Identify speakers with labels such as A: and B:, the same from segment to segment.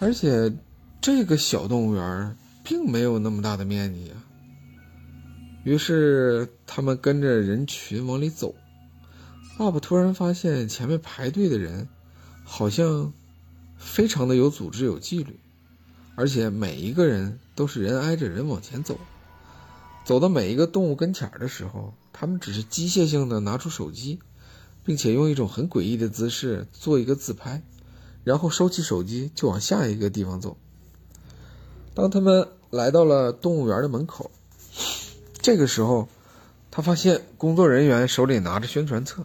A: 而且这个小动物园并没有那么大的面积啊。于是他们跟着人群往里走。爸爸突然发现前面排队的人好像非常的有组织、有纪律，而且每一个人都是人挨着人往前走。走到每一个动物跟前的时候，他们只是机械性的拿出手机，并且用一种很诡异的姿势做一个自拍，然后收起手机就往下一个地方走。当他们来到了动物园的门口。这个时候，他发现工作人员手里拿着宣传册，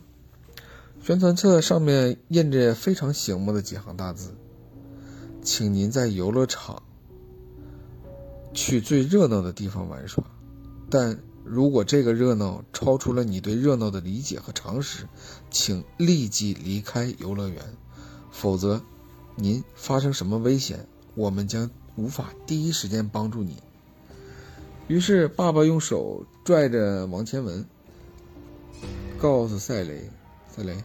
A: 宣传册上面印着非常醒目的几行大字：“请您在游乐场去最热闹的地方玩耍，但如果这个热闹超出了你对热闹的理解和常识，请立即离开游乐园，否则您发生什么危险，我们将无法第一时间帮助你。”于是，爸爸用手拽着王千文，告诉赛雷：“赛雷，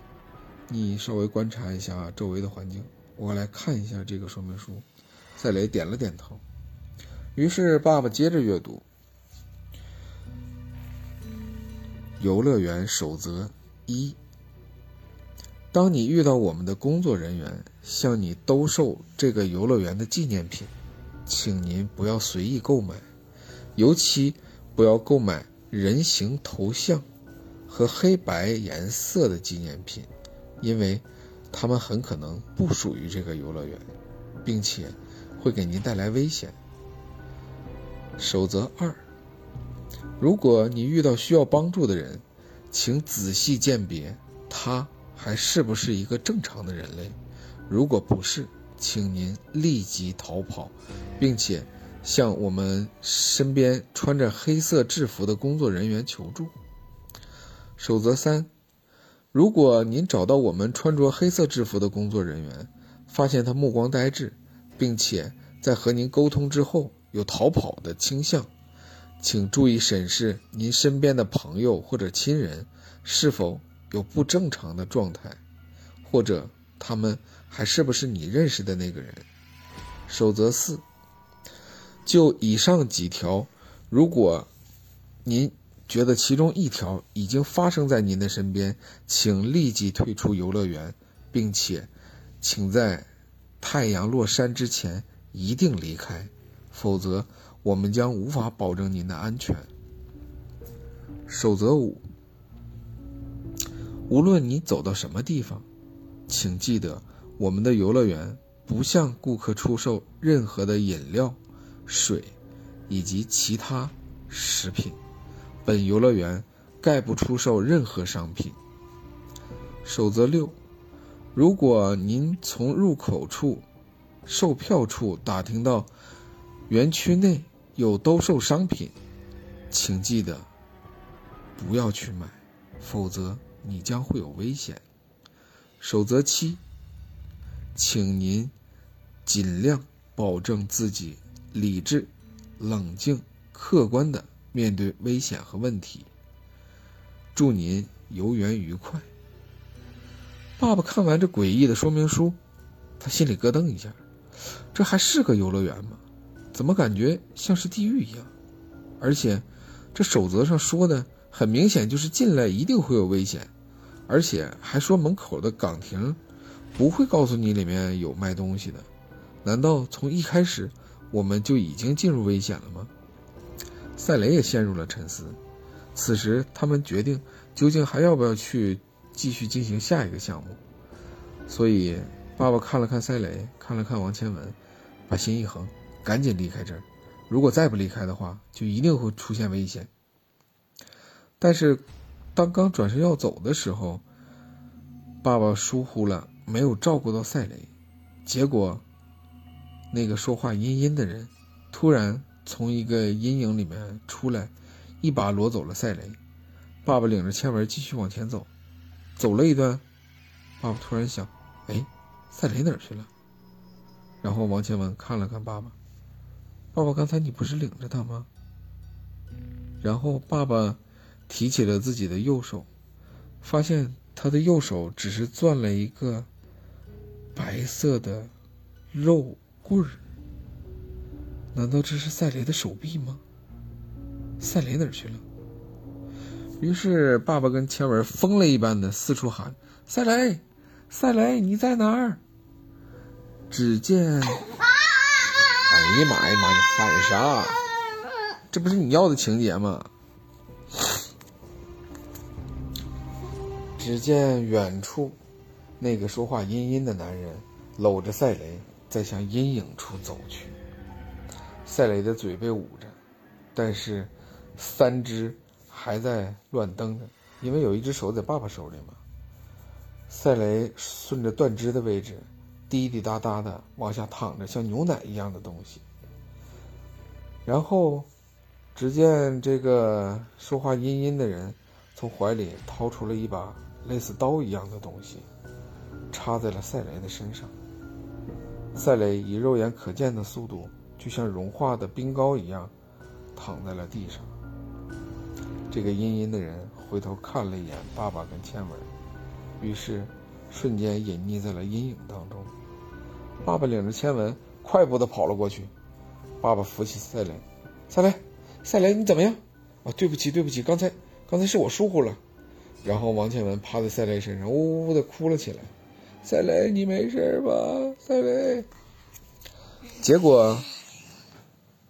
A: 你稍微观察一下周围的环境，我来看一下这个说明书。”赛雷点了点头。于是，爸爸接着阅读：“游乐园守则一：当你遇到我们的工作人员向你兜售这个游乐园的纪念品，请您不要随意购买。”尤其不要购买人形头像和黑白颜色的纪念品，因为它们很可能不属于这个游乐园，并且会给您带来危险。守则二：如果你遇到需要帮助的人，请仔细鉴别他还是不是一个正常的人类。如果不是，请您立即逃跑，并且。向我们身边穿着黑色制服的工作人员求助。守则三：如果您找到我们穿着黑色制服的工作人员，发现他目光呆滞，并且在和您沟通之后有逃跑的倾向，请注意审视您身边的朋友或者亲人是否有不正常的状态，或者他们还是不是你认识的那个人。守则四。就以上几条，如果您觉得其中一条已经发生在您的身边，请立即退出游乐园，并且请在太阳落山之前一定离开，否则我们将无法保证您的安全。守则五：无论你走到什么地方，请记得我们的游乐园不向顾客出售任何的饮料。水，以及其他食品，本游乐园概不出售任何商品。守则六：如果您从入口处、售票处打听到园区内有兜售商品，请记得不要去买，否则你将会有危险。守则七：请您尽量保证自己。理智、冷静、客观的面对危险和问题。祝您游园愉快。爸爸看完这诡异的说明书，他心里咯噔一下，这还是个游乐园吗？怎么感觉像是地狱一样？而且，这守则上说的很明显就是进来一定会有危险，而且还说门口的岗亭不会告诉你里面有卖东西的。难道从一开始？我们就已经进入危险了吗？赛雷也陷入了沉思。此时，他们决定究竟还要不要去继续进行下一个项目。所以，爸爸看了看赛雷，看了看王千文，把心一横，赶紧离开这儿。如果再不离开的话，就一定会出现危险。但是，当刚转身要走的时候，爸爸疏忽了，没有照顾到赛雷，结果。那个说话阴阴的人，突然从一个阴影里面出来，一把夺走了赛雷。爸爸领着千文继续往前走，走了一段，爸爸突然想：“哎，赛雷哪儿去了？”然后王千文看了看爸爸：“爸爸，刚才你不是领着他吗？”然后爸爸提起了自己的右手，发现他的右手只是攥了一个白色的肉。棍儿。难道这是赛雷的手臂吗？赛雷哪儿去了？于是爸爸跟千文疯了一般的四处喊：“赛雷，赛雷，你在哪儿？”只见，哎呀妈呀妈，你喊啥？这不是你要的情节吗？只见远处，那个说话阴阴的男人搂着赛雷，在向阴影处走去。赛雷的嘴被捂着，但是三只还在乱蹬着，因为有一只手在爸爸手里嘛。赛雷顺着断肢的位置，滴滴答答的往下淌着像牛奶一样的东西。然后，只见这个说话阴阴的人从怀里掏出了一把。类似刀一样的东西，插在了赛雷的身上。赛雷以肉眼可见的速度，就像融化的冰糕一样，躺在了地上。这个阴阴的人回头看了一眼爸爸跟千文，于是瞬间隐匿在了阴影当中。爸爸领着千文快步的跑了过去。爸爸扶起赛雷：“赛雷，赛雷，你怎么样？啊，对不起，对不起，刚才刚才是我疏忽了。”然后王倩文趴在赛雷身上，呜呜的哭了起来。赛雷，你没事吧？赛雷。结果，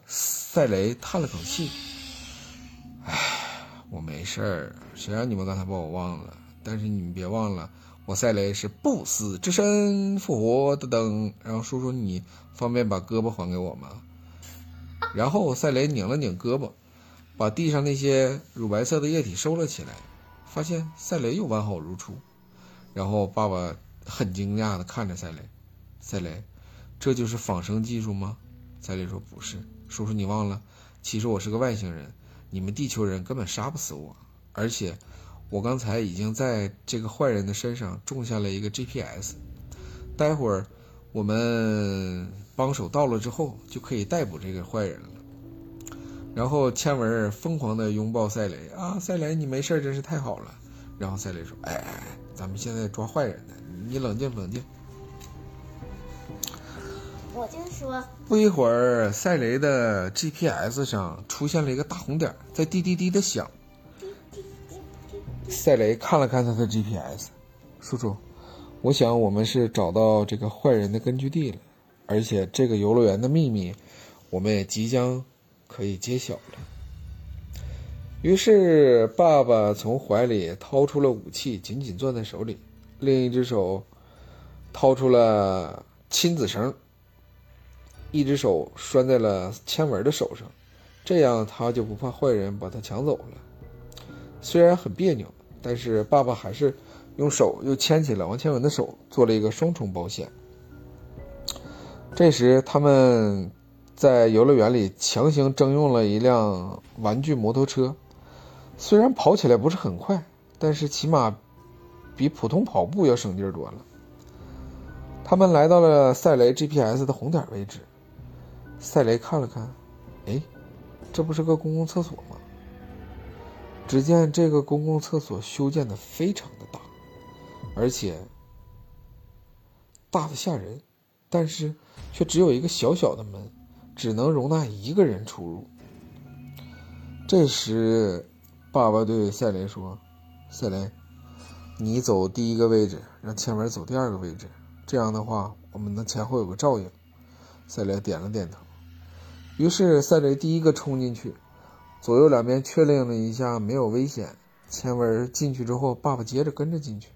A: 赛雷叹了口气：“唉，我没事。谁让你们刚才把我忘了？但是你们别忘了，我赛雷是不死之身，复活的灯。然后叔叔，你方便把胳膊还给我吗？”然后赛雷拧了拧胳膊，把地上那些乳白色的液体收了起来。发现赛雷又完好如初，然后爸爸很惊讶地看着赛雷，赛雷，这就是仿生技术吗？赛雷说不是，叔叔你忘了，其实我是个外星人，你们地球人根本杀不死我，而且我刚才已经在这个坏人的身上种下了一个 GPS，待会儿我们帮手到了之后就可以逮捕这个坏人了。然后千文疯狂的拥抱赛雷啊，赛雷你没事真是太好了。然后赛雷说：“哎哎，咱们现在抓坏人呢，你冷静冷静。”
B: 我就说。
A: 不一会儿，赛雷的 GPS 上出现了一个大红点，在滴滴滴的响。赛雷看了看他的 GPS，叔叔，我想我们是找到这个坏人的根据地了，而且这个游乐园的秘密，我们也即将。可以揭晓了。于是，爸爸从怀里掏出了武器，紧紧攥在手里；另一只手掏出了亲子绳，一只手拴在了千文的手上，这样他就不怕坏人把他抢走了。虽然很别扭，但是爸爸还是用手又牵起了王千文的手，做了一个双重保险。这时，他们。在游乐园里强行征用了一辆玩具摩托车，虽然跑起来不是很快，但是起码比普通跑步要省劲多了。他们来到了赛雷 GPS 的红点位置，赛雷看了看，哎，这不是个公共厕所吗？只见这个公共厕所修建的非常的大，而且大的吓人，但是却只有一个小小的门。只能容纳一个人出入。这时，爸爸对赛雷说：“赛雷，你走第一个位置，让千文走第二个位置。这样的话，我们的前后有个照应。”赛雷点了点头。于是，赛雷第一个冲进去，左右两边确认了一下没有危险。千文进去之后，爸爸接着跟着进去。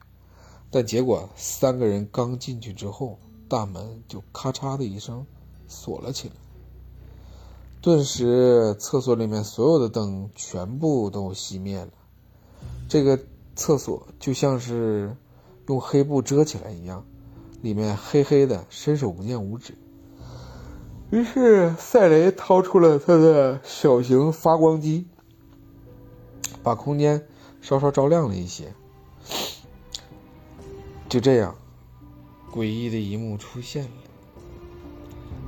A: 但结果，三个人刚进去之后，大门就咔嚓的一声锁了起来。顿时，厕所里面所有的灯全部都熄灭了。这个厕所就像是用黑布遮起来一样，里面黑黑的，伸手不见五指。于是，赛雷掏出了他的小型发光机，把空间稍稍照亮了一些。就这样，诡异的一幕出现了。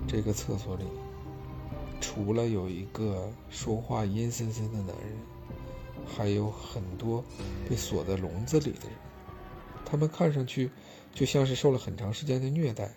A: 这个厕所里。除了有一个说话阴森森的男人，还有很多被锁在笼子里的人。他们看上去就像是受了很长时间的虐待，